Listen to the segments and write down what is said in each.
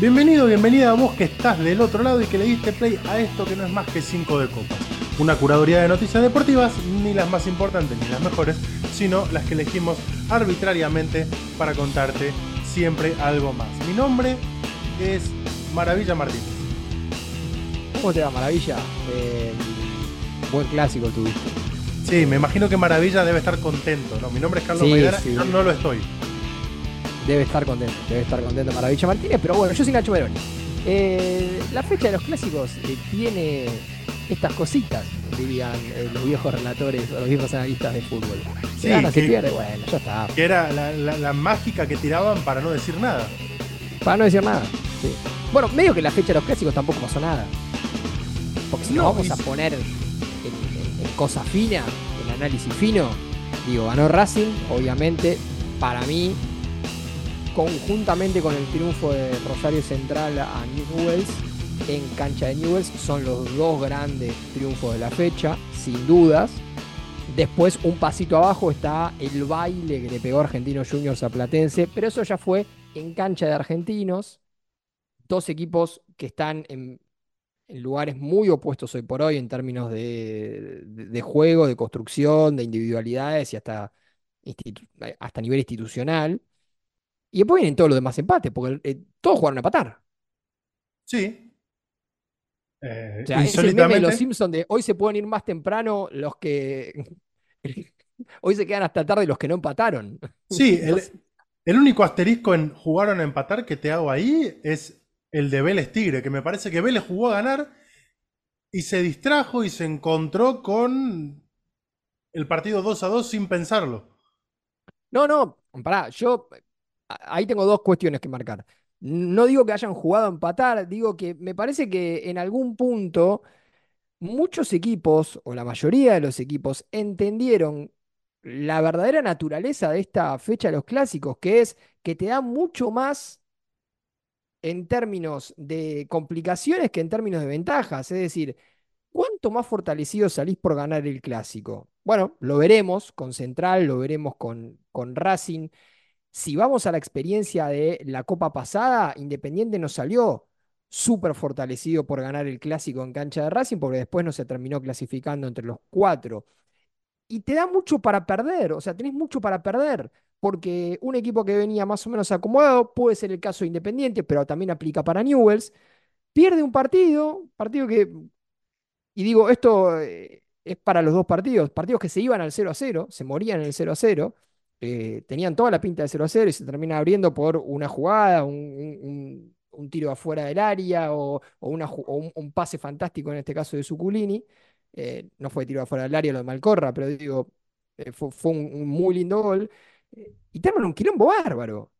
Bienvenido, bienvenida a vos que estás del otro lado y que le diste play a esto que no es más que 5 de copas. Una curaduría de noticias deportivas, ni las más importantes ni las mejores, sino las que elegimos arbitrariamente para contarte siempre algo más. Mi nombre es Maravilla Martínez. ¿Cómo te va, Maravilla? Eh, buen clásico tuviste. Sí, me imagino que Maravilla debe estar contento. ¿no? Mi nombre es Carlos Sí, Maidana sí. yo no lo estoy. Debe estar contento, debe estar contento Maravilla Martínez, pero bueno, yo soy Nacho Veroni. Eh, la fecha de los clásicos eh, tiene estas cositas, dirían eh, los viejos relatores o los viejos analistas de fútbol. Sí, Se gana, se que- pierde, bueno, ya está. Que era la, la- la mágica que tiraban para no decir nada. Para no decir nada. sí. Bueno, medio que la fecha de los clásicos tampoco pasó nada. Porque si No, nos vamos y- a poner en, en- en cosa fina, en análisis fino, digo, ganó Racing, obviamente, para mí, conjuntamente con el triunfo de Rosario Central a Newells, en cancha de Newells, son los dos grandes triunfos de la fecha, sin dudas. Después, un pasito abajo está el baile que le pegó Argentinos Juniors a Platense, pero eso ya fue en cancha de argentinos. Dos equipos que están en, lugares muy opuestos hoy por hoy en términos de, de- juego, de construcción, de individualidades y hasta, hasta nivel institucional. Y después vienen todos los demás empates, porque eh, todos jugaron a empatar. Sí. Eh, O sea, es el meme de los Simpsons de hoy se pueden ir más temprano los que. Hoy se quedan hasta tarde los que no empataron. sí, el, el único asterisco en jugaron a empatar que te hago ahí es el de Vélez Tigre, que me parece que Vélez jugó a ganar y se distrajo y se encontró con el partido 2 a 2 sin pensarlo. No, no, pará, yo ahí tengo dos cuestiones que marcar. No digo que hayan jugado a empatar, digo que me parece que en algún punto muchos equipos, o la mayoría de los equipos, entendieron la verdadera naturaleza de esta fecha de los clásicos, que es que te da mucho más en términos de complicaciones que en términos de ventajas. Es decir, ¿cuánto más fortalecido salís por ganar el clásico? Bueno, lo veremos con Central, lo veremos con, con Racing. Si vamos a la experiencia de la Copa pasada, Independiente nos salió súper fortalecido por ganar el clásico en cancha de Racing, porque después no se terminó clasificando entre los cuatro. Y te da mucho para perder, o sea, tenés mucho para perder, porque un equipo que venía más o menos acomodado, puede ser el caso de Independiente, pero también aplica para Newells, pierde un partido, partido que, y digo, esto eh, es para los dos partidos, partidos que se iban al 0 a 0, se morían en el 0 a 0, eh, tenían toda la pinta de 0 a 0 y se termina abriendo por una jugada, un, un- un- un tiro afuera del área o, o una ju- o un, un pase fantástico en este caso de Zuculini. Eh, no fue tiro afuera del área lo de Malcorra, pero digo, eh, fue, fue un, muy lindo gol. Y terminó un quilombo bárbaro.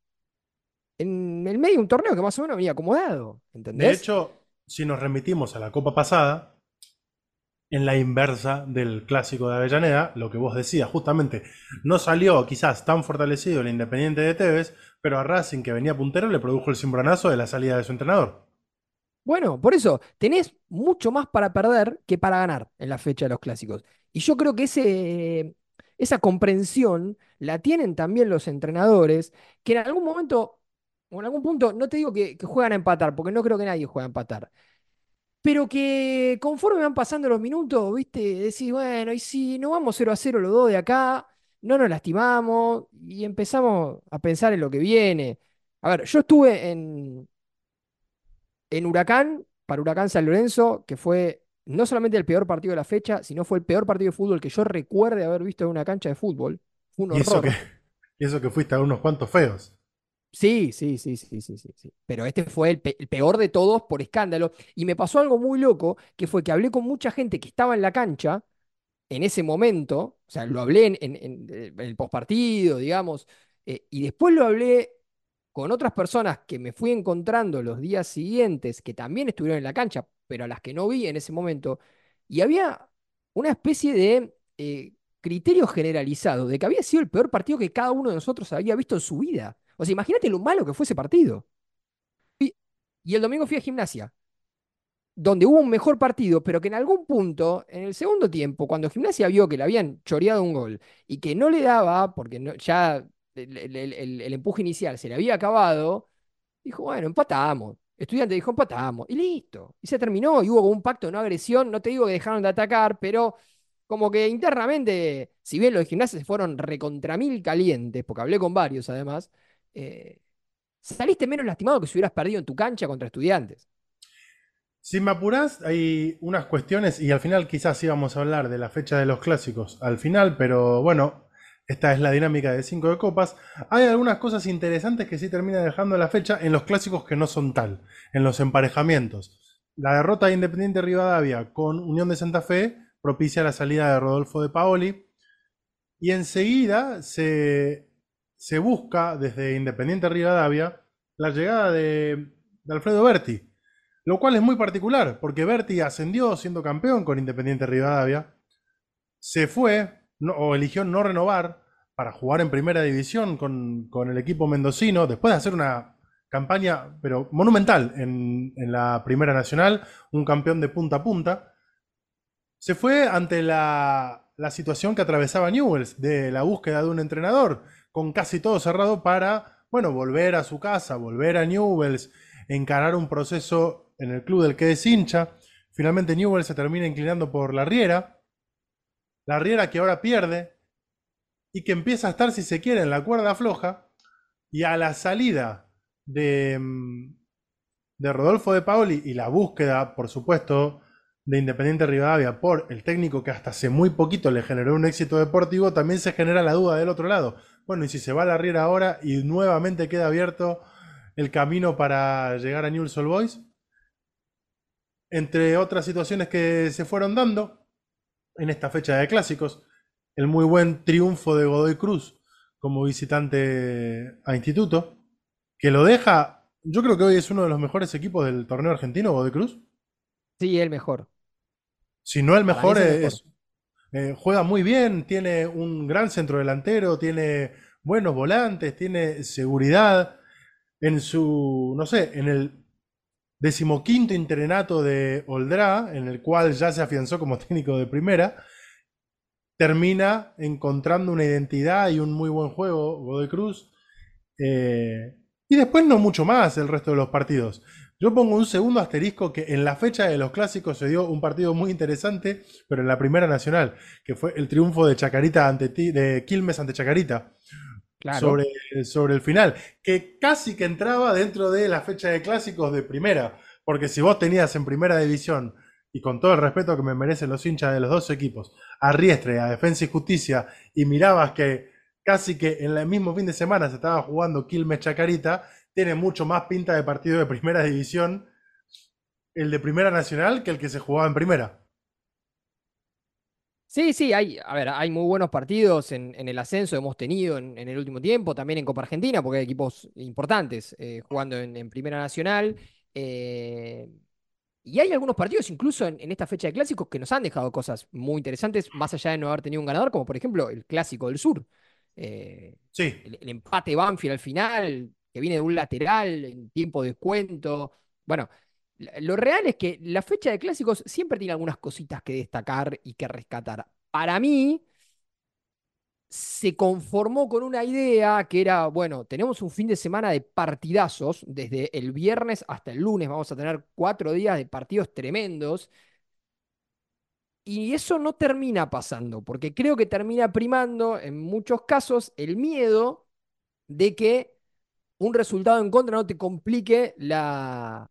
En el medio de un torneo que más o menos venía acomodado, De ¿entendés? hecho, si nos remitimos a la Copa pasada, en la inversa del clásico de Avellaneda, lo que vos decías, justamente, no salió quizás tan fortalecido el Independiente de Tevez, pero a Racing, que venía puntero, le produjo el cimbronazo de la salida de su entrenador. Bueno, por eso tenés mucho más para perder que para ganar en la fecha de los clásicos. Y yo creo que esa comprensión la tienen también los entrenadores, que en algún momento, o en algún punto, no te digo que, que juegan a empatar, porque no creo que nadie juegue a empatar, pero que conforme van pasando los minutos, viste, decís, bueno, y si no vamos 0 a 0 los dos de acá, no nos lastimamos y empezamos a pensar en lo que viene. A ver, yo estuve en, en Huracán, para Huracán San Lorenzo, que fue no solamente el peor partido de la fecha, sino fue el peor partido de fútbol que yo recuerde haber visto en una cancha de fútbol. Fue un Y eso, horror. que, y eso que fuiste a unos cuantos feos. Sí, sí, sí, sí, sí, sí, sí. Pero este fue el, pe- el peor de todos por escándalo. Y me pasó algo muy loco, que fue que hablé con mucha gente que estaba en la cancha en ese momento, o sea, lo hablé en, eh, el postpartido, digamos, eh, y después lo hablé con otras personas que me fui encontrando los días siguientes, que también estuvieron en la cancha, pero a las que no vi en ese momento, y había una especie de eh, criterio generalizado de que había sido el peor partido que cada uno de nosotros había visto en su vida. O sea, imagínate lo malo que fue ese partido. Y, el domingo fui a gimnasia, donde hubo un mejor partido, pero que en algún punto, en el segundo tiempo, cuando Gimnasia vio que le habían choreado un gol y que no le daba, porque ya el, empuje inicial se le había acabado, dijo, bueno, empatamos. Estudiante dijo, empatamos, y listo. Y se terminó, y hubo un pacto de no agresión. No te digo que dejaron de atacar, pero como que internamente, si bien los gimnasios fueron recontra mil calientes, porque hablé con varios además, eh, saliste menos lastimado que si hubieras perdido en tu cancha contra estudiantes. Si me apurás, hay unas cuestiones, y al final quizás íbamos a hablar de la fecha de los clásicos al final, pero bueno, esta es la dinámica de 5 de copas. Hay algunas cosas interesantes que sí terminan dejando la fecha en los clásicos que no son tal, en los emparejamientos. La derrota de Independiente Rivadavia con Unión de Santa Fe propicia la salida de Rodolfo de Paoli. Y enseguida se, se busca desde Independiente Rivadavia la llegada de, Alfredo Berti. Lo cual es muy particular, porque Berti ascendió siendo campeón con Independiente Rivadavia. Se fue, o eligió no renovar para jugar en primera división con, el equipo mendocino, después de hacer una campaña, pero monumental en, la Primera Nacional, un campeón de punta a punta, se fue ante la, la, situación que atravesaba Newells de la búsqueda de un entrenador, con casi todo cerrado para, bueno, volver a su casa, volver a Newells, encarar un proceso en el club del que es hincha. Finalmente Newells se termina inclinando por la Riera, la Riera que ahora pierde y que empieza a estar, si se quiere, en la cuerda floja. Y a la salida de, mm, de Rodolfo de Paoli y la búsqueda, por supuesto, de Independiente Rivadavia por el técnico que hasta hace muy poquito le generó un éxito deportivo, también se genera la duda del otro lado. Bueno, y si se va a la Riera ahora y nuevamente queda abierto el camino para llegar a Newell's Old Boys. Entre otras situaciones que se fueron dando, en esta fecha de clásicos. El muy buen triunfo de Godoy Cruz como visitante a Instituto, que lo deja, yo creo que hoy es uno de los mejores equipos del torneo argentino, Godoy Cruz. Sí, el mejor. Si no el mejor, es, eh, juega muy bien, tiene un gran centro delantero, tiene buenos volantes, tiene seguridad. En su, no sé, en el decimoquinto internato de Oldra, en el cual ya se afianzó como técnico de primera, termina encontrando una identidad y un muy buen juego, Godoy Cruz. Eh, y después no mucho más el resto de los partidos. Yo pongo un segundo asterisco que en la fecha de los clásicos se dio un partido muy interesante, pero en la primera nacional, que fue el triunfo de Chacarita ante de Quilmes ante Chacarita sobre, sobre el final, que casi que entraba dentro de la fecha de clásicos de primera, porque si vos tenías en primera división, y con todo el respeto que me merecen los hinchas de los dos equipos, a Riestre, a Defensa y Justicia, y mirabas que casi que en el mismo fin de semana se estaba jugando Quilmes Chacarita, tiene mucho más pinta de partido de primera división el de primera nacional que el que se jugaba en primera. Sí, sí, hay, a ver, hay muy buenos partidos en, el ascenso, hemos tenido en, el último tiempo, también en Copa Argentina, porque hay equipos importantes eh, jugando en, Primera Nacional. Eh, y hay algunos partidos, incluso en, esta fecha de clásicos, que nos han dejado cosas muy interesantes, más allá de no haber tenido un ganador, como por ejemplo el Clásico del Sur. Eh, sí. El, el, empate Banfield al final, que viene de un lateral en tiempo de descuento. Bueno, lo real es que la fecha de clásicos siempre tiene algunas cositas que destacar y que rescatar. Para mí, se conformó con una idea que era, bueno, tenemos un fin de semana de partidazos, desde el viernes hasta el lunes vamos a tener cuatro días de partidos tremendos. Y eso no termina pasando, porque creo que termina primando en muchos casos el miedo de que un resultado en contra no te complique la,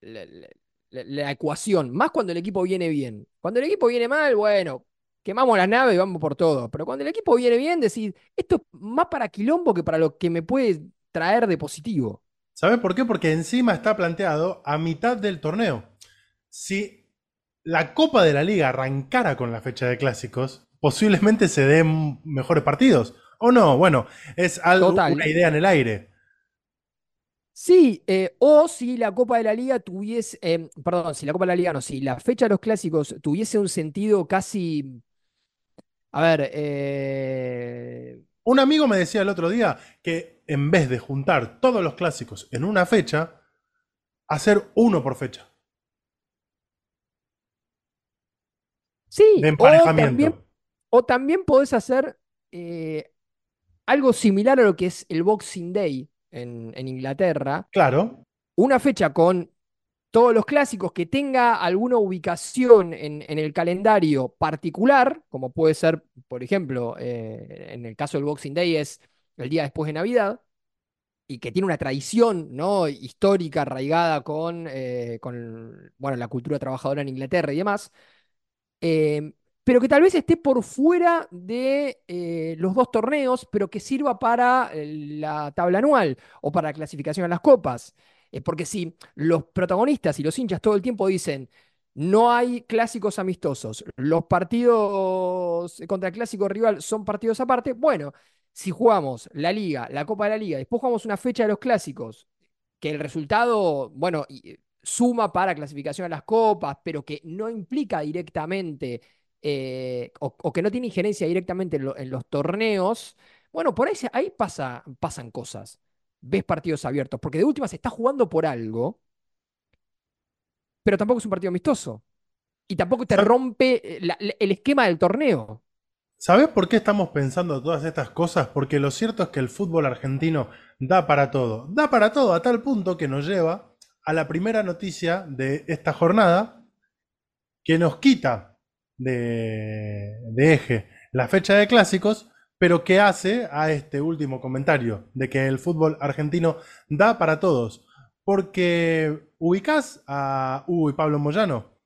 la, ecuación, más cuando el equipo viene bien. Cuando el equipo viene mal, bueno, quemamos la nave y vamos por todo. Pero cuando el equipo viene bien, decís, esto es más para quilombo que para lo que me puede traer de positivo. ¿Sabes por qué? Porque encima está planteado a mitad del torneo. Si la Copa de la Liga arrancara con la fecha de clásicos, posiblemente se den mejores partidos. ¿O no? Bueno, es algo, una idea en el aire. Sí, eh, o si la Copa de la Liga tuviese, em, perdón, si la Copa de la Liga no, si la fecha de los clásicos tuviese un sentido casi, a ver, eh, un amigo me decía el otro día que en vez de juntar todos los clásicos en una fecha, hacer uno por fecha. Sí, o también, o también podés hacer eh, algo similar a lo que es el Boxing Day en, Inglaterra. Claro. una fecha con todos los clásicos que tenga alguna ubicación en, el calendario particular, como puede ser, por ejemplo, eh, en el caso del Boxing Day es el día después de Navidad, y que tiene una tradición ¿no? histórica arraigada con, eh, con bueno, la cultura trabajadora en Inglaterra y demás, eh, pero que tal vez esté por fuera de eh, los dos torneos, pero que sirva para la tabla anual o para la clasificación a las copas. porque si los protagonistas y los hinchas todo el tiempo dicen, no hay clásicos amistosos, los partidos contra el clásico rival son partidos aparte, bueno, si jugamos la liga, la Copa de la Liga, después jugamos una fecha de los clásicos, que el resultado, bueno, eh, suma para clasificación a las copas, pero que no implica directamente eh, o, que no tiene injerencia directamente en, los torneos, bueno, por ahí, ahí pasa, pasan cosas. Ves partidos abiertos, porque de última se está jugando por algo, pero tampoco es un partido amistoso. Y tampoco te rompe eh, el esquema del torneo. ¿Sabes por qué estamos pensando todas estas cosas? Porque lo cierto es que el fútbol argentino da para todo. Da para todo a tal punto que nos lleva a la primera noticia de esta jornada que nos quita de, eje la fecha de clásicos, pero que hace a este último comentario de que el fútbol argentino da para todos. Porque ubicás a Hugo y Pablo Moyano,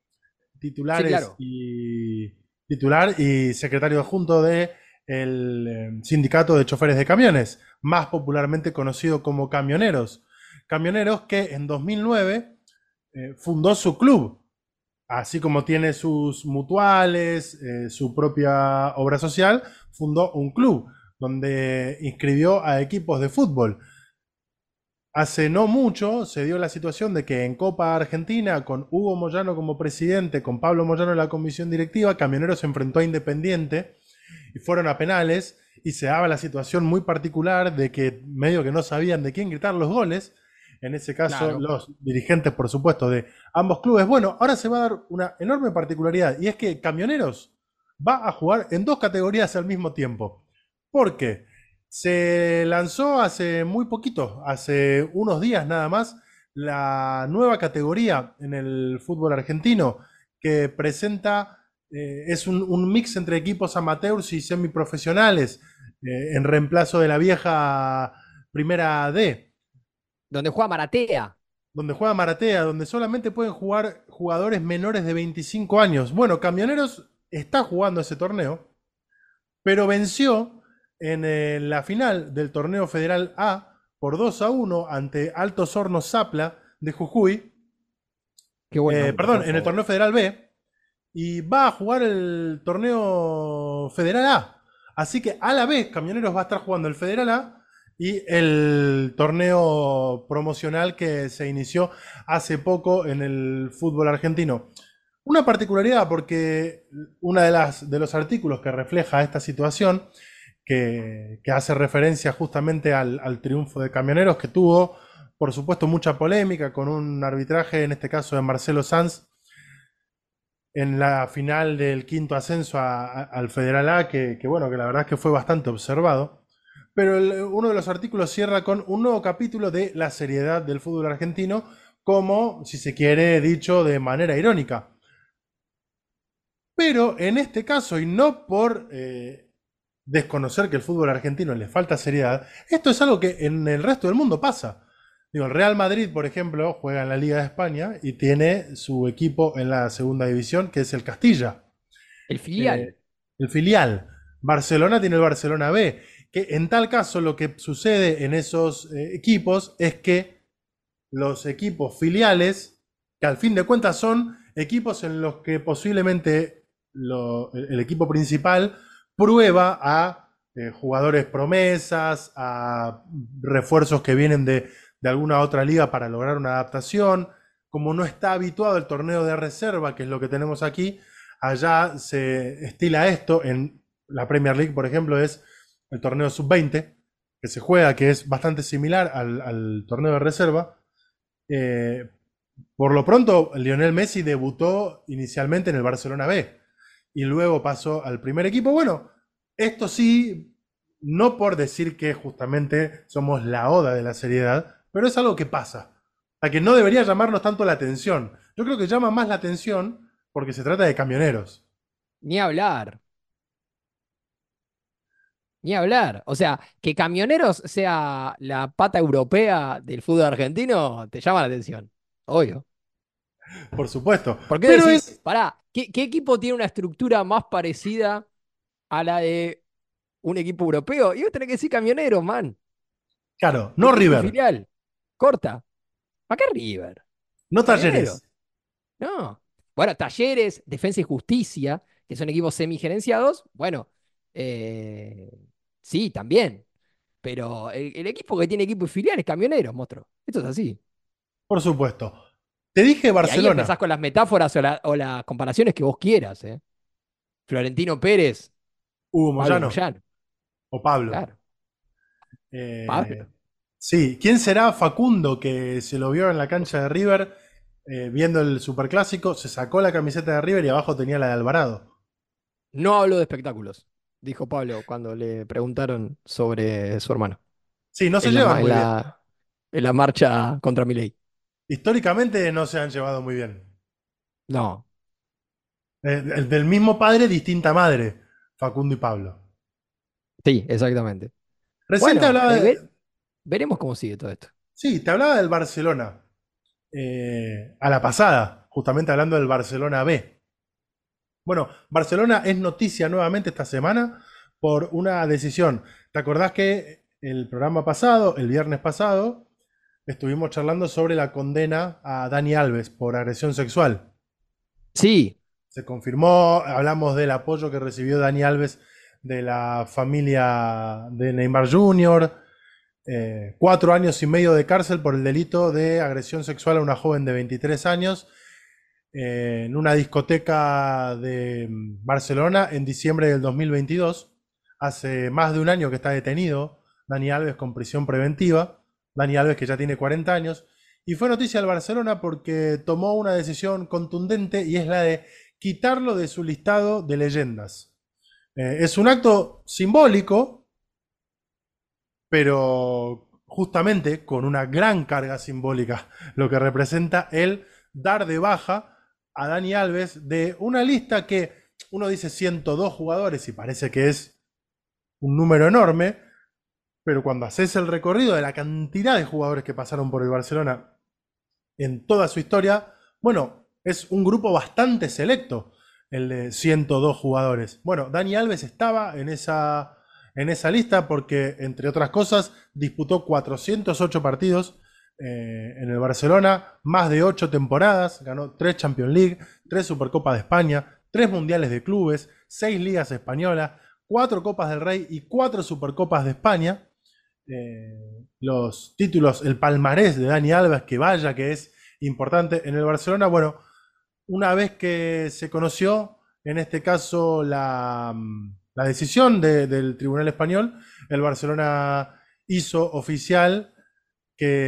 titulares y titular y secretario adjunto del eh, sindicato de choferes de camiones, más popularmente conocido como Camioneros. Camioneros que en 2009 eh, fundó su club, así como tiene sus mutuales, eh, su propia obra social, fundó un club donde inscribió a equipos de fútbol. Hace no mucho se dio la situación de que en Copa Argentina, con Hugo Moyano como presidente, con Pablo Moyano en la comisión directiva, Camionero se enfrentó a Independiente y fueron a penales y se daba la situación muy particular de que medio que no sabían de quién gritar los goles, en ese caso los dirigentes, por supuesto, de ambos clubes. Bueno, ahora se va a dar una enorme particularidad y es que Camioneros va a jugar en dos categorías al mismo tiempo. ¿Por qué? Se lanzó hace muy poquito, hace unos días nada más, la nueva categoría en el fútbol argentino que presenta, eh, es un, mix entre equipos amateurs y semiprofesionales eh, en reemplazo de la vieja primera D. Donde juega Maratea. Donde juega Maratea, donde solamente pueden jugar jugadores menores de 25 años. Bueno, Camioneros está jugando ese torneo, pero venció en eh, la final del torneo federal A por 2 a 1 ante Altos Hornos Zapla de Jujuy. Qué bueno, eh, perdón, en el torneo federal B. Y va a jugar el torneo federal A. Así que a la vez Camioneros va a estar jugando el federal A y el torneo promocional que se inició hace poco en el fútbol argentino. Una particularidad porque uno de, las, de los artículos que refleja esta situación que, hace referencia justamente al, triunfo de Camioneros, que tuvo, por supuesto, mucha polémica con un arbitraje, en este caso de Marcelo Sanz, en la final del quinto ascenso al Federal A, que, bueno, que la verdad es que fue bastante observado. Pero uno de los artículos cierra con un nuevo capítulo de la seriedad del fútbol argentino, como, si se quiere, dicho de manera irónica. Pero en este caso, y no por eh, desconocer que el fútbol argentino le falta seriedad, esto es algo que en el resto del mundo pasa. Digo, el Real Madrid, por ejemplo, juega en la Liga de España y tiene su equipo en la segunda división, que es el Castilla. El filial. Eh, el filial. Barcelona tiene el Barcelona B. Que en tal caso lo que sucede en esos eh, equipos es que los equipos filiales, que al fin de cuentas son equipos en los que posiblemente el equipo principal prueba a eh, jugadores promesas, a refuerzos que vienen de, alguna otra liga para lograr una adaptación. Como no está habituado el torneo de reserva, que es lo que tenemos aquí, allá se estila esto. En la Premier League, por ejemplo, es el torneo sub-20, que se juega, que es bastante similar al, torneo de reserva. Eh, por lo pronto, Lionel Messi debutó inicialmente en el Barcelona B y luego pasó al primer equipo. Bueno, esto sí, no por decir que justamente somos la oda de la seriedad, pero es algo que pasa. sea que no debería llamarnos tanto la atención. Yo creo que llama más la atención porque se trata de camioneros. Ni hablar. Ni hablar. O sea, que Camioneros sea la pata europea del fútbol argentino te llama la atención. Obvio. Por supuesto. ¿Por qué Pero decís, es, pará, ¿qué, qué equipo tiene una estructura más parecida a la de un equipo europeo? Y vos tenés que decir Camioneros, man. claro, no River, Filial. Corta. ¿Para qué River? no Camioneros. Talleres. No. Bueno, Talleres, Defensa y Justicia, que son equipos semigerenciados, bueno, eh, sí, también. Pero el, el equipo que tiene equipo filial es Camioneros, monstruo. Esto es así. Por supuesto. Te dije Y ahí Barcelona. empezás con las metáforas o, la- o las comparaciones que vos quieras, ¿eh? Florentino Pérez, Hugo Pablo Moyano Moyano, o Pablo. claro. Eh, Pablo. Sí, ¿quién será Facundo que se lo vio en la cancha de River eh, viendo el Superclásico? Se sacó la camiseta de River y abajo tenía la de Alvarado. No hablo de espectáculos, dijo Pablo cuando le preguntaron sobre su hermano. Sí, no se en la, llevan ma- muy en bien. la- en la marcha contra Milei. Históricamente no se han llevado muy bien. No, Eh, el del mismo padre, distinta madre, Facundo y Pablo. sí, exactamente. Recién te hablaba eh, de- ve- veremos cómo sigue todo esto. Sí, te hablaba del Barcelona. eh, a la pasada, justamente hablando del Barcelona B. Bueno, Barcelona es noticia nuevamente esta semana por una decisión. ¿Te acordás que el programa pasado, el viernes pasado, estuvimos charlando sobre la condena a Dani Alves por agresión sexual? Sí, Se confirmó, hablamos del apoyo que recibió Dani Alves de la familia de Neymar Jr., eh, cuatro años y medio de cárcel por el delito de agresión sexual a una joven de 23 años en una discoteca de mm, Barcelona en diciembre del 2022. Hace más de un año que está detenido Dani Alves con prisión preventiva. Dani Alves que ya tiene 40 años. Y fue noticia al Barcelona porque tomó una decisión contundente y es la de quitarlo de su listado de leyendas. Eh, es un acto simbólico, pero justamente con una gran carga simbólica, lo que representa el dar de baja a Dani Alves de una lista que uno dice 102 jugadores y parece que es un número enorme, pero cuando haces el recorrido de la cantidad de jugadores que pasaron por el Barcelona en toda su historia, bueno, es un grupo bastante selecto, el de 102 jugadores. Bueno, Dani Alves estaba en esa, en esa lista porque, entre otras cosas, disputó 408 partidos eh, en el Barcelona, más de 8 temporadas, ganó 3 Champions League, 3 Supercopas de España, 3 Mundiales de Clubes, 6 Ligas Españolas, 4 Copas del Rey y 4 Supercopas de España. Eh, los títulos, el palmarés de Dani Alves, que vaya que es importante en el Barcelona. Bueno, una vez que se conoció, en este caso, la, decisión de- del Tribunal Español, el Barcelona hizo oficial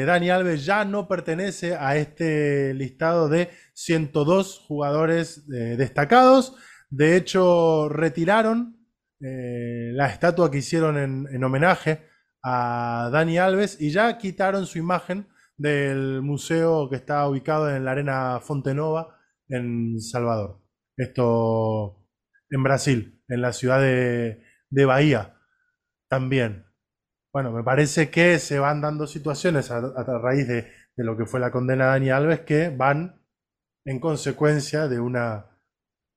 Dani Alves ya no pertenece a este listado de 102 jugadores eh, destacados. De hecho, retiraron eh, la estatua que hicieron en, en homenaje a Dani Alves y ya quitaron su imagen del museo que está ubicado en la Arena Fontenova en Salvador. Esto en Brasil, en la ciudad de Bahía también. Bueno, me parece que se van dando situaciones a, raíz de, lo que fue la condena de Dani Alves que van en consecuencia de una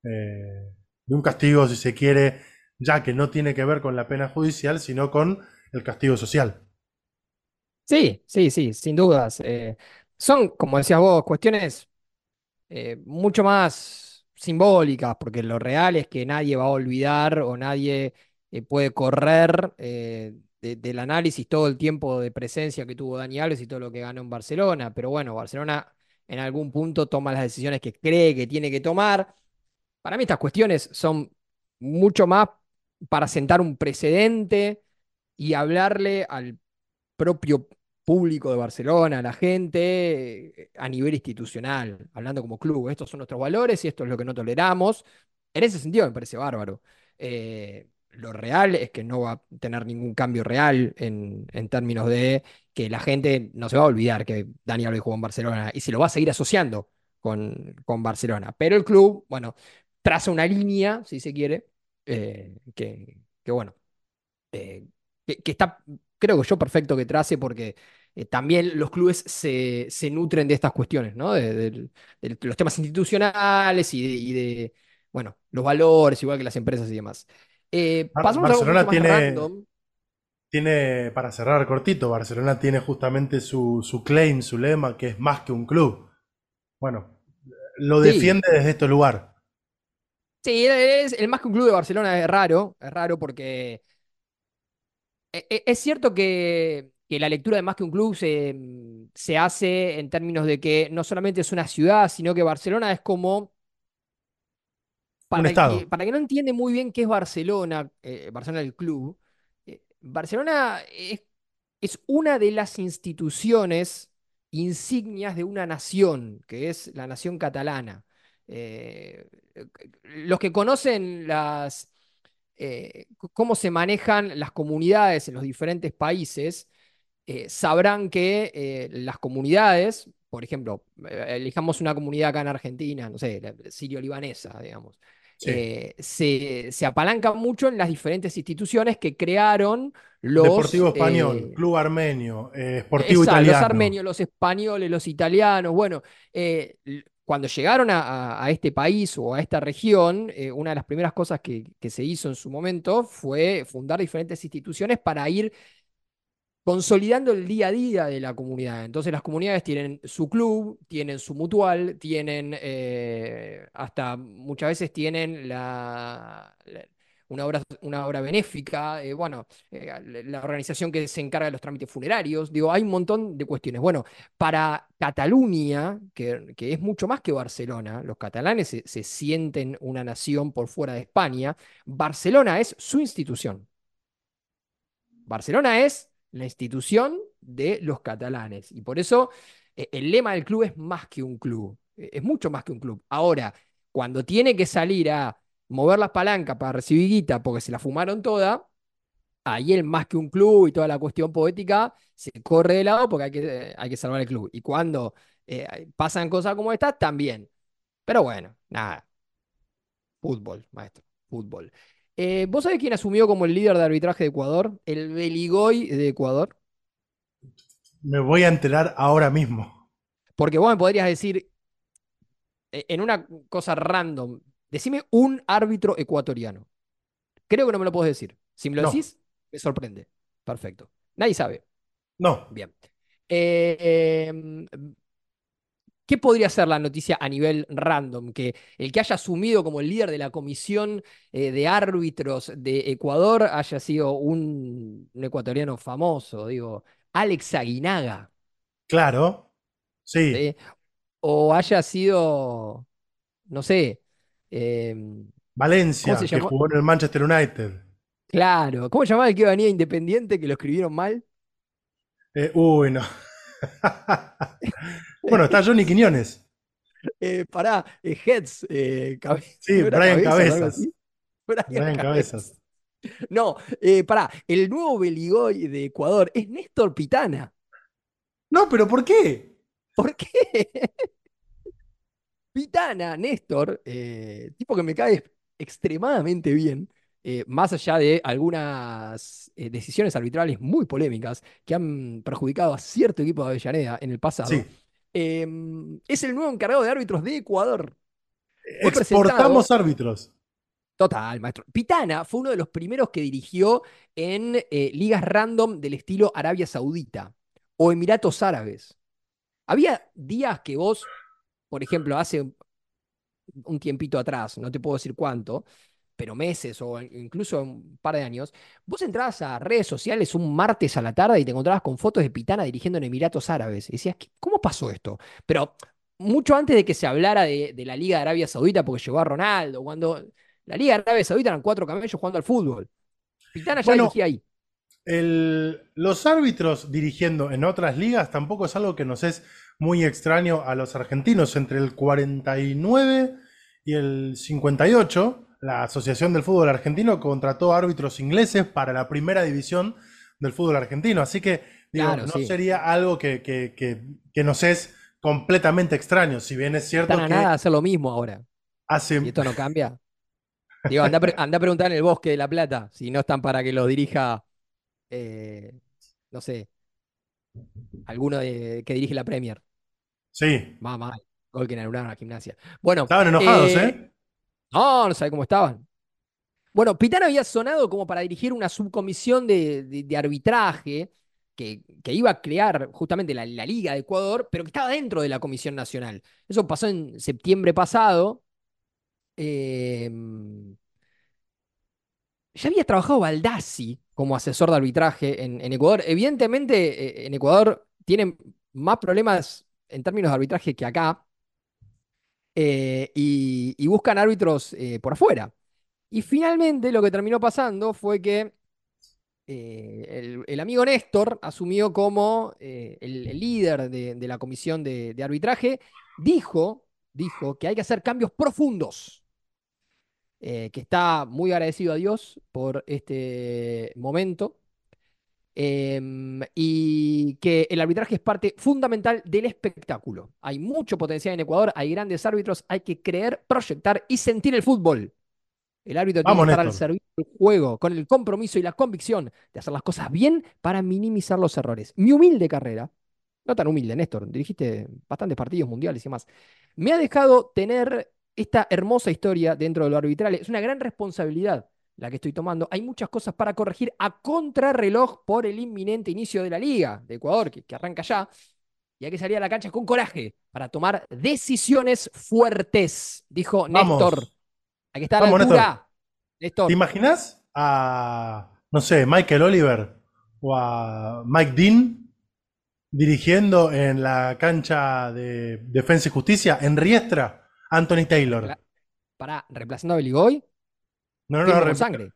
eh, un castigo, si se quiere, ya que no tiene que ver con la pena judicial, sino con el castigo social. sí, sí, sí, sin dudas. eh, son, como decías vos, cuestiones eh, mucho más simbólicas, porque lo real es que nadie va a olvidar o nadie puede correr de- del análisis todo el tiempo de presencia que tuvo Dani Alves y todo lo que ganó en Barcelona. Pero bueno, Barcelona en algún punto toma las decisiones que cree que tiene que tomar. Para mí estas cuestiones son mucho más para sentar un precedente y hablarle al propio público de Barcelona, a la gente, eh, a nivel institucional, hablando como club. Estos son nuestros valores y esto es lo que no toleramos. En ese sentido me parece bárbaro. Eh, lo real es que no va a tener ningún cambio real en, en términos de que la gente no se va a olvidar que Dani Alves jugó en Barcelona y se lo va a seguir asociando con, con Barcelona. Pero el club, bueno, traza una línea, si se quiere, eh, que, que, bueno, eh, que, está, creo que yo perfecto que trace porque eh, también los clubes se, se nutren de estas cuestiones, ¿no? De, los temas institucionales y de, bueno, los valores, igual que las empresas y demás. Eh, Bar- pasamos a algo Barcelona más tiene, random. tiene, para cerrar cortito, Barcelona tiene justamente su, su claim, su lema, que es más que un club. Bueno, lo Sí, defiende desde este lugar. sí, es, el más que un club de Barcelona es raro, es raro porque e- e- es cierto que, que la lectura de más que un club se, se hace en términos de que no solamente es una ciudad, sino que Barcelona es como para que, para que no entiende muy bien qué es Barcelona, eh, Barcelona el club, eh, Barcelona es, es una de las instituciones insignias de una nación, que es la nación catalana. Eh, los que conocen las, eh, cómo se manejan las comunidades en los diferentes países, sabrán que las comunidades, por ejemplo, elijamos una comunidad acá en Argentina, no sé, sirio-libanesa, digamos, Sí. eh, se, se apalancan mucho en las diferentes instituciones que crearon Deportivo los, Español, eh, Club Armenio, eh, Sportivo esa, los Italiano. armenios, los españoles, los italianos. Bueno, cuando llegaron a, a- este país o a esta región, una de las primeras cosas que, que se hizo en su momento fue fundar diferentes instituciones para ir consolidando el día a día de la comunidad. Entonces las comunidades tienen su club, tienen su mutual, tienen eh, hasta muchas veces tienen la, una obra, una obra benéfica, eh, bueno, eh, la la organización que se encarga de los trámites funerarios, digo, hay un montón de cuestiones. Bueno, para Cataluña, que, que es mucho más que Barcelona, los catalanes se se sienten una nación por fuera de España, Barcelona es su institución. Barcelona es la institución de los catalanes y por eso eh, el lema del club es más que un club, eh, es mucho más que un club. Ahora, cuando tiene que salir a mover las palancas para recibir guita porque se la fumaron toda, ahí el más que un club y toda la cuestión poética se corre de lado porque hay que, eh, hay que salvar el club. Y cuando pasan cosas como estas, también. Pero bueno, nada, fútbol, maestro, fútbol. Eh, ¿vos sabés quién asumió como el líder de arbitraje de Ecuador? El Beligoy de Ecuador. Me voy a enterar ahora mismo. Porque vos me podrías decir, eh, en una cosa random, decime un árbitro ecuatoriano. Creo que no me lo podés decir. Si me lo No, decís, me sorprende. Perfecto. Nadie sabe. no. Bien. Eh, em, ¿qué podría ser la noticia a nivel random? Que el que haya asumido como el líder de la comisión eh, de árbitros de Ecuador haya sido un, un ecuatoriano famoso, digo, Alex Aguinaga, Claro. Sí. ¿sí? O haya sido, no sé, em, ¿cómo se Valencia, que jugó en el Manchester United. Claro, ¿cómo se llamaba el que venía Independiente que lo escribieron mal? Eh, uy, no. Bueno, está Johnny Quiñones. Eh, pará, eh, Heads, eh, cabe- Sí, ¿no era Brian Cabezas Cabezas. Brian Brian Cabezas. Cabezas. No, eh, pará, el nuevo Beligoy de Ecuador es Néstor Pitana. No, pero ¿por qué? ¿Por qué? Pitana, Néstor, eh, tipo que me cae extremadamente bien, eh, más allá de algunas eh, decisiones arbitrales muy polémicas que han perjudicado a cierto equipo de Avellaneda en el pasado, Sí. Eh, es el nuevo encargado de árbitros de Ecuador. Fue Exportamos presentado, árbitros. total, maestro. Pitana fue uno de los primeros que dirigió en eh, ligas random del estilo Arabia Saudita o Emiratos Árabes. Había días que vos, por ejemplo, hace un tiempito atrás, no te puedo decir cuánto, pero meses o incluso un par de años, vos entrabas a redes sociales un martes a la tarde y te encontrabas con fotos de Pitana dirigiendo en Emiratos Árabes. Y decías, "¿Qué- ¿cómo pasó esto? Pero mucho antes de que se hablara de, de la Liga de Arabia Saudita, porque llegó a Ronaldo, cuando la Liga de Arabia Saudita eran cuatro camellos jugando al fútbol. Pitana ya Bueno, dirigía ahí. el- los árbitros dirigiendo en otras ligas tampoco es algo que nos es muy extraño a los argentinos. Entre el 49 y el 58 la Asociación del Fútbol Argentino contrató árbitros ingleses para la primera división del fútbol argentino. Así que, digo, Claro, no sí. sería algo que, que- que- que nos es completamente extraño. Si bien es cierto Están a que nada hacer lo mismo ahora. hace. Y esto no cambia. Digo, anda, anda a preguntar en el Bosque de La Plata si no están para que lo dirija, eh, no sé, alguno de- que dirige la Premier. Sí, Más mal. Gol que anularon a la gimnasia. Bueno, estaban enojados, eh, ¿eh? No, no sabe cómo estaban. Bueno, Pitana había sonado como para dirigir una subcomisión de, arbitraje que, iba a crear justamente la, Liga de Ecuador, pero que estaba dentro de la Comisión Nacional. Eso pasó en septiembre pasado. Eh, ya había trabajado Baldassi como asesor de arbitraje en, en Ecuador. Evidentemente, eh, en Ecuador tienen más problemas en términos de arbitraje que acá eh, y, buscan árbitros eh, por afuera. Y finalmente lo que terminó pasando fue que eh, el, amigo Néstor asumió como el, líder de, la comisión de, de arbitraje, dijo, dijo que hay que hacer cambios profundos, que está muy agradecido a Dios por este momento. Em, y que el arbitraje es parte fundamental del espectáculo. Hay mucho potencial en Ecuador, hay grandes árbitros, hay que creer, proyectar y sentir el fútbol. El árbitro tiene que estar al servicio del juego, con el compromiso y la convicción de hacer las cosas bien para minimizar los errores. Mi humilde carrera, no tan humilde, Néstor, dirigiste bastantes partidos mundiales y más, me ha dejado tener esta hermosa historia dentro de lo arbitral. Es una gran responsabilidad la que estoy tomando. Hay muchas cosas para corregir a contrarreloj por el inminente inicio de la Liga de Ecuador, que, que arranca ya. Y hay que salir a la cancha con coraje para tomar decisiones fuertes, dijo Vamos. Néstor. Hay que estar a la Vamos, altura. Néstor. ¿Te imaginas a, no sé, Michael Oliver o a Mike Dean dirigiendo en la cancha de Defensa y Justicia en Riestra? Anthony Taylor. Pará, reemplazando a Beligoy, No, no, no, sangre.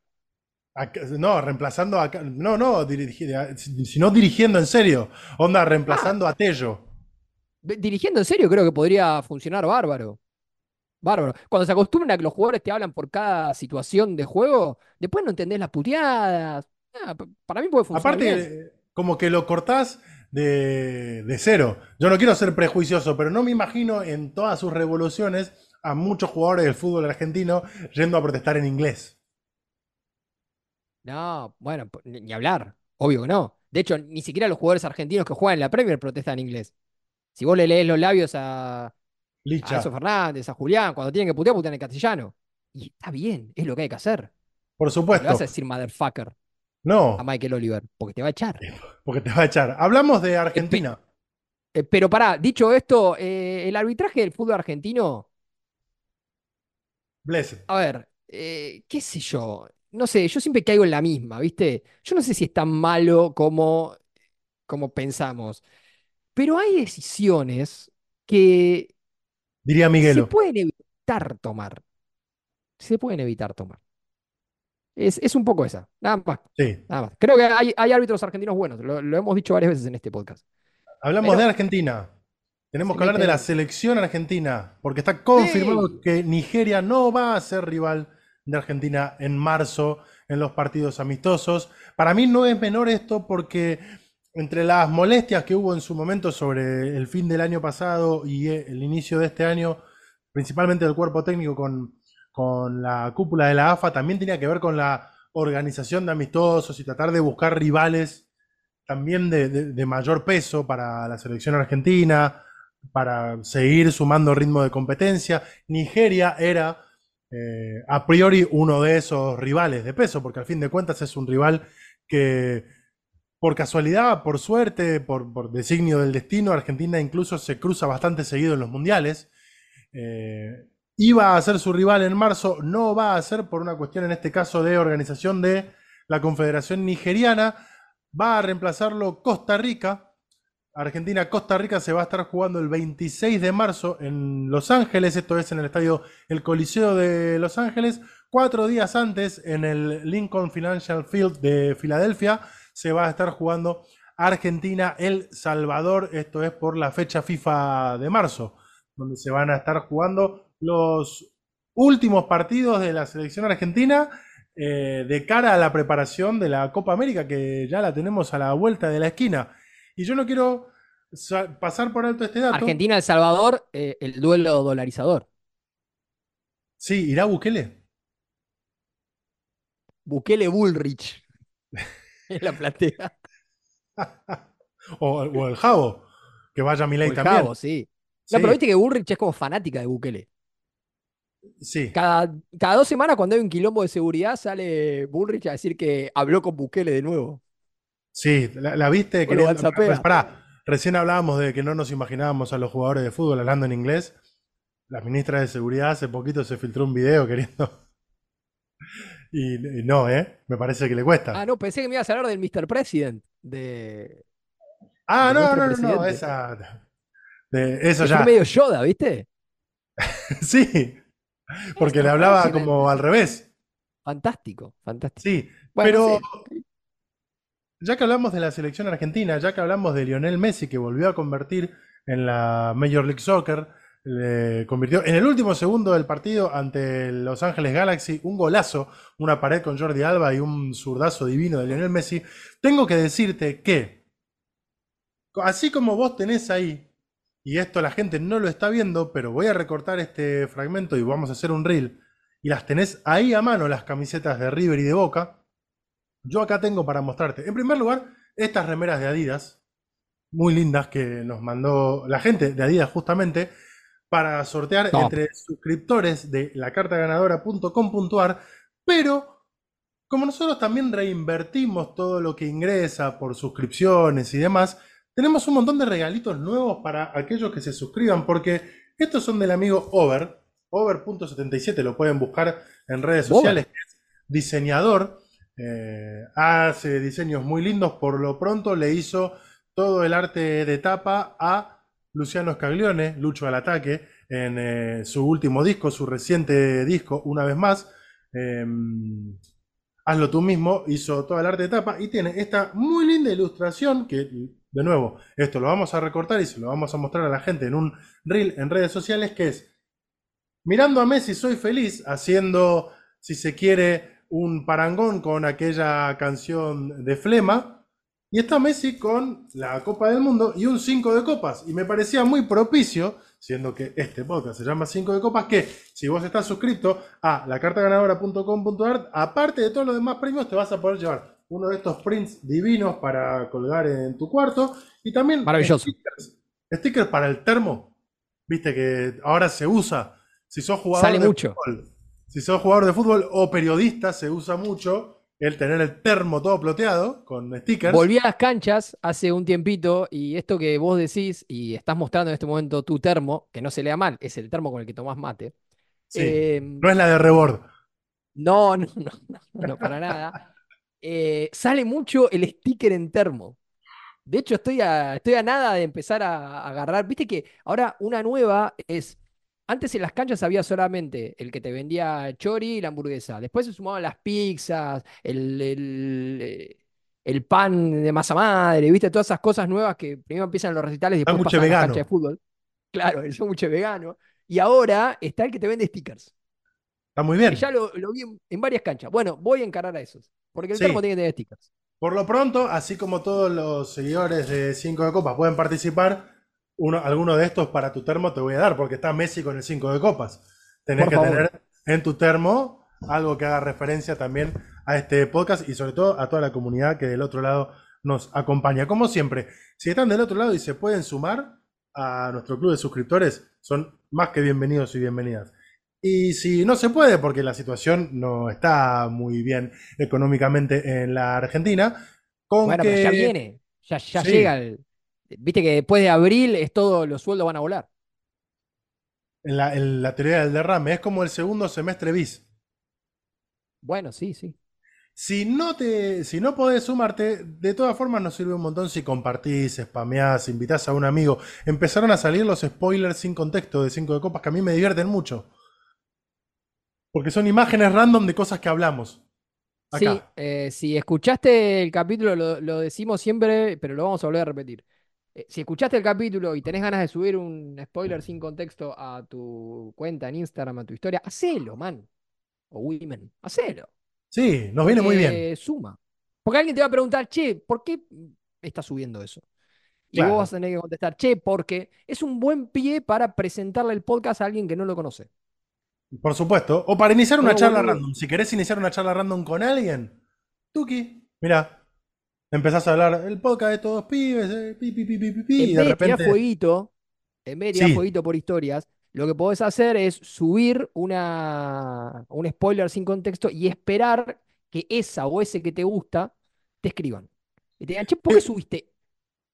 no, reemplazando a, no, no, dirigi- sino dirigiendo en serio. Onda, reemplazando a Tello. Dirigiendo en serio, creo que podría funcionar bárbaro. Bárbaro. Cuando se acostumbran a que los jugadores te hablan por cada situación de juego, después no entendés las puteadas. Ah, para mí puede funcionar Aparte, bien. como que lo cortás de, de cero. Yo no quiero ser prejuicioso, pero no me imagino en todas sus revoluciones a muchos jugadores del fútbol argentino yendo a protestar en inglés. No, bueno, ni hablar. Obvio que no. De hecho, ni siquiera los jugadores argentinos que juegan en la Premier protestan en inglés. Si vos le lees los labios a, a Licha, Enzo Fernández, a Julián, cuando tienen que putear, putean en castellano. Y está bien, es lo que hay que hacer. por No le supuesto. vas a decir motherfucker No, a Michael Oliver, porque te va a echar. porque te va a echar. Hablamos de Argentina. Eh, pero pará, dicho esto, eh, el arbitraje del fútbol argentino, Blessed. a ver, eh, qué sé yo, no sé, yo siempre caigo en la misma, ¿viste? Yo no sé si es tan malo como, como pensamos, pero hay decisiones que Diría se pueden evitar tomar. Se pueden evitar tomar. Es, es un poco esa, nada más, Sí. nada más. Creo que hay, hay árbitros argentinos buenos, lo, lo hemos dicho varias veces en este podcast. Hablamos Pero- de Argentina. Tenemos que hablar de la selección argentina, porque está confirmado Sí. que Nigeria no va a ser rival de Argentina en marzo en los partidos amistosos. Para mí no es menor esto porque entre las molestias que hubo en su momento sobre el fin del año pasado y el inicio de este año, principalmente del cuerpo técnico con, con la cúpula de la AFA, también tenía que ver con la organización de amistosos y tratar de buscar rivales también de, de- de mayor peso para la selección argentina, para seguir sumando ritmo de competencia. Nigeria era eh, a priori uno de esos rivales de peso, porque al fin de cuentas es un rival que por casualidad, por suerte, por, designio del destino, Argentina incluso se cruza bastante seguido en los mundiales. Eh, iba a ser su rival en marzo, no va a ser por una cuestión en este caso de organización de la Confederación Nigeriana, va a reemplazarlo Costa Rica. Argentina-Costa Rica se va a estar jugando el 26 de marzo en Los Ángeles, esto es en el estadio El Coliseo de Los Ángeles. Cuatro días antes, en el Lincoln Financial Field de Filadelfia, se va a estar jugando Argentina-El Salvador, esto es por la fecha FIFA de marzo, donde se van a estar jugando los últimos partidos de la selección argentina eh, de cara a la preparación de la Copa América, que ya la tenemos a la vuelta de la esquina. Y yo no quiero pasar por alto este dato. Argentina-El Salvador, eh, el duelo dolarizador. Sí, ¿irá Bukele? Bukele Bullrich. en la platea. o, el Javo, que vaya a Milei también. Javo, sí. No, pero viste que Bullrich es como fanática de Bukele. Sí. Cada, cada dos semanas, cuando hay un quilombo de seguridad, sale Bullrich a decir que habló con Bukele de nuevo. Sí, la, viste. Que pues, recién hablábamos de que no nos imaginábamos a los jugadores de fútbol hablando en inglés. La ministra de Seguridad hace poquito se filtró un video queriendo. Y, no, ¿eh? Me parece que le cuesta. Ah, no, pensé que me ibas a hablar del Mr. President. De. Ah, no, no, no, no, esa. De, eso ya. medio Yoda, ¿viste? sí. Porque le hablaba como al revés. Fantástico, fantástico. Sí, pero ya que hablamos de la selección argentina, ya que hablamos de Lionel Messi que volvió a convertir en la Major League Soccer, le convirtió en el último segundo del partido ante Los Ángeles Galaxy un golazo, una pared con Jordi Alba y un zurdazo divino de Lionel Messi. Tengo que decirte que, así como vos tenés ahí y esto la gente no lo está viendo, pero voy a recortar este fragmento y vamos a hacer un reel, y las tenés ahí a mano las camisetas de River y de Boca, yo acá tengo para mostrarte. En primer lugar, estas remeras de Adidas, muy lindas que nos mandó la gente de Adidas justamente, para sortear entre suscriptores de lacartaganadora.com.ar, pero como nosotros también reinvertimos todo lo que ingresa por suscripciones y demás, tenemos un montón de regalitos nuevos para aquellos que se suscriban, porque estos son del amigo Over, Over.77, lo pueden buscar en redes sociales, es diseñador, eh, hace diseños muy lindos, por lo pronto le hizo todo el arte de tapa a Luciano Scaglione, Lucho al ataque, en eh, su último disco, su reciente disco, una vez más. Em, hazlo tú mismo, hizo todo el arte de tapa y tiene esta muy linda ilustración que de nuevo, esto lo vamos a recortar y se lo vamos a mostrar a la gente en un reel en redes sociales que es mirando a Messi soy feliz haciendo, si se quiere, un parangón con aquella canción de Flema. Y está Messi con la Copa del Mundo y un 5 de copas. Y me parecía muy propicio, siendo que este podcast se llama 5 de copas, que si vos estás suscrito a lacartaganadora.com.ar, aparte de todos los demás premios, te vas a poder llevar uno de estos prints divinos para colgar en tu cuarto. Y también Maravilloso. Stickers, para el termo. Viste que ahora se usa. Si sos jugador de mucho. fútbol, si sos jugador de fútbol o periodista, se usa mucho el tener el termo todo ploteado con stickers. Volví a las canchas hace un tiempito y esto que vos decís y estás mostrando en este momento tu termo, que no se lea mal, es el termo con el que tomás mate. Eh, no es la de rebord. No, no, no, no, no para nada. Eh, sale mucho el sticker en termo. De hecho, estoy a, estoy a nada de empezar a, agarrar. Viste que ahora una nueva es. Antes en las canchas había solamente el que te vendía chori y la hamburguesa. Después se sumaban las pizzas, el, el, eh, pan de masa madre, ¿viste? Todas esas cosas nuevas que primero empiezan los recitales y después pasan a la cancha de fútbol. Claro, el mucho vegano. Y ahora está el que te vende stickers. Está muy bien. ya lo, vi en, varias canchas. Bueno, voy a encarar a esos. Porque el termo tiene que tener stickers. Por lo pronto, así como todos los seguidores de 5 de Copas pueden participar, uno, alguno de estos para tu termo te voy a dar, porque está Messi con el 5 de Copas. Tenés que tener en tu termo algo que haga referencia también a este podcast y sobre todo a toda la comunidad que del otro lado nos acompaña. Como siempre, si están del otro lado y se pueden sumar a nuestro club de suscriptores, son más que bienvenidos y bienvenidas. Y si no se puede, porque la situación no está muy bien económicamente en la Argentina, con bueno, pero ya viene, ya, llega. Viste que después de abril es todo, los sueldos van a volar. En la, teoría del derrame, es como el segundo semestre bis. Bueno, sí, sí. Si no, te, si no podés sumarte, de todas formas nos sirve un montón si compartís, spameás, invitás a un amigo. Empezaron a salir los spoilers sin contexto de 5 de copas que a mí me divierten mucho. Porque son imágenes random de cosas que hablamos. Sí, eh, si escuchaste el capítulo, lo, decimos siempre, pero lo vamos a volver a repetir. Eh, si escuchaste el capítulo y tenés ganas de subir un spoiler sin contexto a tu cuenta en Instagram, a tu historia, hacelo, man. O women, hacelo. Sí, nos viene muy bien. Eh, suma. Porque alguien te va a preguntar, che, ¿por qué estás subiendo eso? Y Claro. vos vas a tener que contestar, che, porque es un buen pie para presentarle el podcast a alguien que no lo conoce. Por supuesto. O para iniciar una No, charla random. Si querés iniciar una charla random con alguien, Tuki, mira, empezás a hablar el podcast de todos pibes, eh, pi, pi, pi, pi, pi, pi, y de repente. fueguito, en vez de Sí. fueguito por historias, lo que podés hacer es subir una, un spoiler sin contexto y esperar que esa o ese que te gusta te escriban. Y te digan, che, ¿por qué Eh. subiste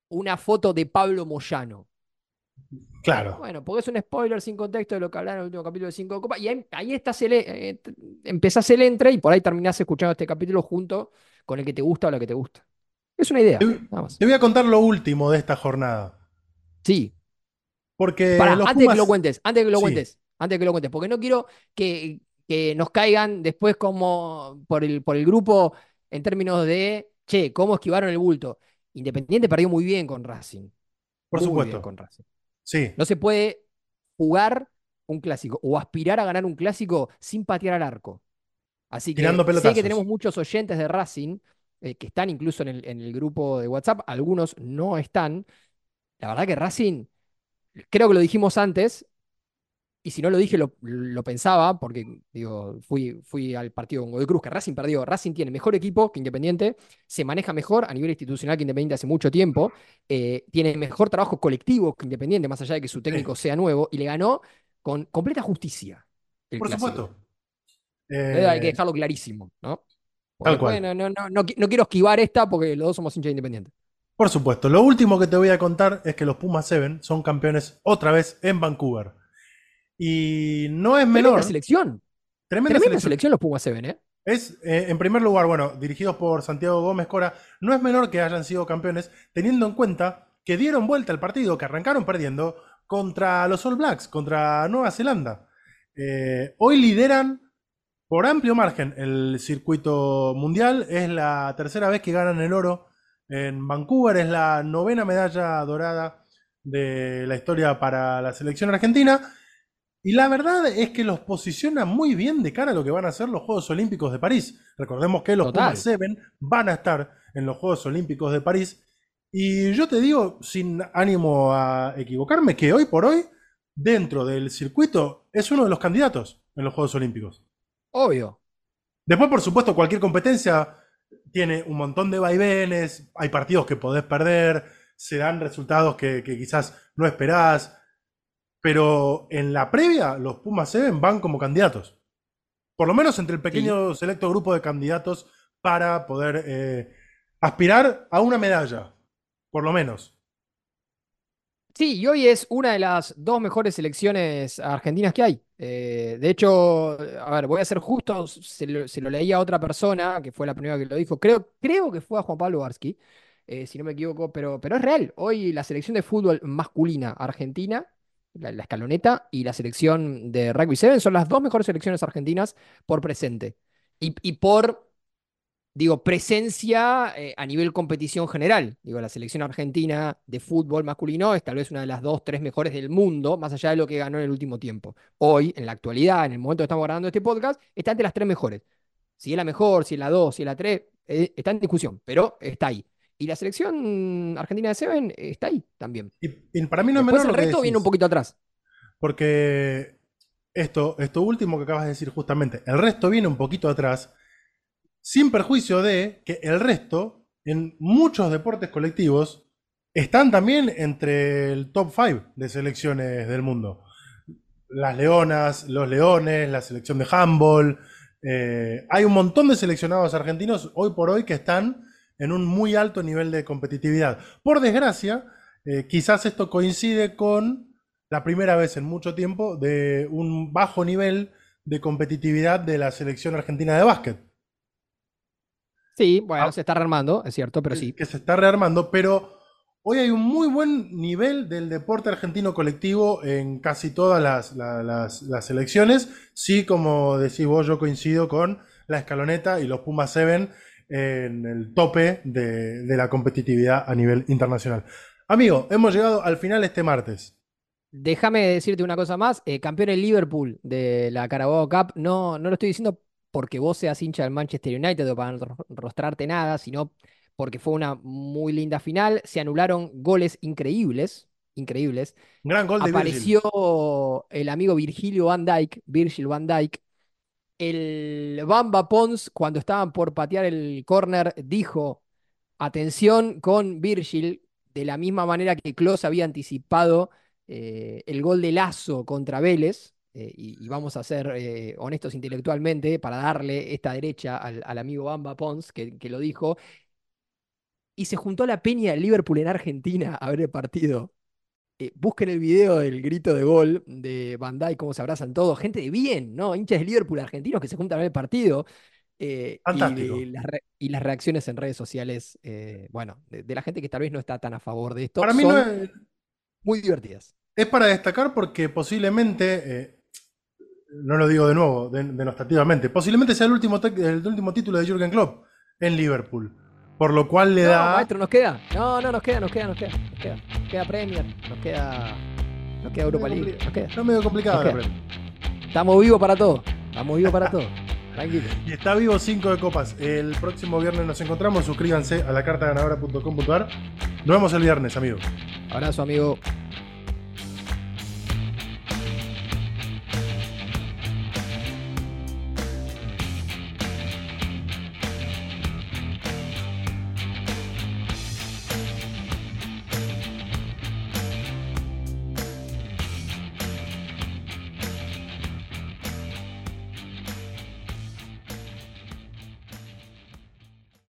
una foto de Pablo Moyano? Claro. Bueno, porque es un spoiler sin contexto de lo que hablaron en el último capítulo de Cinco de Copa. Y ahí, ahí estás el, eh, empezás el entre y por ahí terminás escuchando este capítulo junto con el que te gusta o la que te gusta. Es una idea, Te, voy a contar lo último de esta jornada. Sí, Porque los antes de que lo Pumas. cuentes, antes que lo Sí. cuentes, antes que lo cuentes, porque no quiero que, que nos caigan después como por el, por el grupo en términos de, che, ¿cómo esquivaron el bulto? Independiente perdió muy bien con Racing. Por muy supuesto. bien con Racing. Sí. No se puede jugar un clásico o aspirar a ganar un clásico sin patear al arco. Así que sé que tenemos muchos oyentes de Racing eh, que están incluso en el, en el grupo de WhatsApp, algunos no están. La verdad que Racing, creo que lo dijimos antes, y si no lo dije lo, lo pensaba, porque digo, fui, fui al partido con Godoy Cruz, que Racing perdió. Racing tiene mejor equipo que Independiente, se maneja mejor a nivel institucional que Independiente hace mucho tiempo, eh, tiene mejor trabajo colectivo que Independiente, más allá de que su técnico sea nuevo, y le ganó con completa justicia. Por clásico. supuesto. Eh, Hay que Eh, dejarlo clarísimo, ¿no? Porque Tal cual. después no, no, no, no, qui- no quiero esquivar esta porque los dos somos hinchas de Independiente. Por supuesto. Lo último que te voy a contar es que los Pumas 7 son campeones otra vez en Vancouver. Y no es Tremenda menor. selección. Tremenda Tremenda selección. selección los Pumas se ven, ¿eh? Es, eh, en primer lugar, bueno, dirigidos por Santiago Gómez Cora, no es menor que hayan sido campeones, teniendo en cuenta que dieron vuelta al partido, que arrancaron perdiendo contra los All Blacks, contra Nueva Zelanda. Eh, hoy lideran por amplio margen el circuito mundial, es la tercera vez que ganan el oro en Vancouver, es la novena medalla dorada de la historia para la selección argentina. Y la verdad es que los posiciona muy bien de cara a lo que van a ser los Juegos Olímpicos de París. Recordemos que los Total. Pumas 7 van a estar en los Juegos Olímpicos de París. Y yo te digo, sin ánimo a equivocarme, que hoy por hoy, dentro del circuito, es uno de los candidatos en los Juegos Olímpicos. Obvio. Después, por supuesto, cualquier competencia tiene un montón de vaivenes, hay partidos que podés perder, se dan resultados que, que quizás no esperás, pero en la previa los Pumas 7 van como candidatos. Por lo menos entre el pequeño selecto grupo de candidatos para poder eh, aspirar a una medalla, por lo menos. Sí, y hoy es una de las dos mejores selecciones argentinas que hay. Eh, de hecho, a ver, voy a ser justo, se lo, leí a otra persona, que fue la primera que lo dijo, creo, creo que fue a Juan Pablo Barsky, eh, si no me equivoco, pero, pero es real. Hoy la selección de fútbol masculina argentina, la, escaloneta, y la selección de rugby 7 son las dos mejores selecciones argentinas por presente. Y por digo, presencia eh, a nivel competición general. Digo, la selección argentina de fútbol masculino es tal vez una de las dos, tres mejores del mundo, más allá de lo que ganó en el último tiempo. Hoy, en la actualidad, en el momento que estamos grabando este podcast, está entre las tres mejores. Si es la mejor, si es la dos, si es la tres, eh, está en discusión, pero está ahí. Y la selección argentina de Seven está ahí también. Y, y para mí no es menor el lo que resto viene un poquito atrás. Porque esto, esto último que acabas de decir justamente, el resto viene un poquito atrás, sin perjuicio de que el resto, en muchos deportes colectivos, están también entre el top 5 de selecciones del mundo. Las leonas, los leones, la selección de handball. eh, hay un montón de seleccionados argentinos hoy por hoy que están en un muy alto nivel de competitividad. Por desgracia, eh, quizás esto coincide con la primera vez en mucho tiempo de un bajo nivel de competitividad de la selección argentina de básquet, Sí, bueno, Ah. se está rearmando, es cierto, pero sí. que se está rearmando, pero hoy hay un muy buen nivel del deporte argentino colectivo en casi todas las, la- las- las selecciones. Sí, como decís vos, yo coincido con la escaloneta y los Pumas 7 en el tope de, de la competitividad a nivel internacional. Amigo, hemos llegado al final este martes. Déjame decirte una cosa más. eh, campeón el Liverpool de la Carabao Cup. No, no lo estoy diciendo porque vos seas hincha del Manchester United o para no rostrarte nada, sino porque fue una muy linda final. Se anularon goles increíbles, increíbles. Gran gol de Virgil. Apareció el amigo Virgilio Van Dijk, Virgil Van Dijk. El Bamba Pons, cuando estaban por patear el córner, dijo: Atención con Virgil, de la misma manera que Klose había anticipado eh, el gol de Lazo contra Vélez. Eh, y, y vamos a ser eh, honestos intelectualmente para darle esta derecha al, al amigo Bamba Pons, que, que lo dijo. Y se juntó la peña del Liverpool en Argentina a ver el partido. Eh, busquen el video del grito de gol de Dijk, cómo se abrazan todos. Gente de bien, ¿no? Hinchas de Liverpool argentinos que se juntan a ver el partido. eh, Fantástico. y, las re- y las reacciones en redes sociales, eh, bueno, de, de la gente que tal vez no está tan a favor de esto, Para mí son no es, muy divertidas. es para destacar porque posiblemente, eh, no lo digo de nuevo, de- denostativamente, posiblemente sea el último, el último título de Jürgen Klopp en Liverpool. Por lo cual le No, da... maestro, nos queda. No, no, nos queda, nos queda, nos queda. Nos queda, nos queda Premier, nos queda, nos queda Europa League, nos queda. Está medio complicado la. Premier. Estamos vivos para todo. Estamos vivos para todo. Tranquilo. Y está vivo 5 de copas. El próximo viernes nos encontramos. Suscríbanse a la cartaganadora.com.ar. Nos vemos el viernes, amigos. Abrazo, amigo.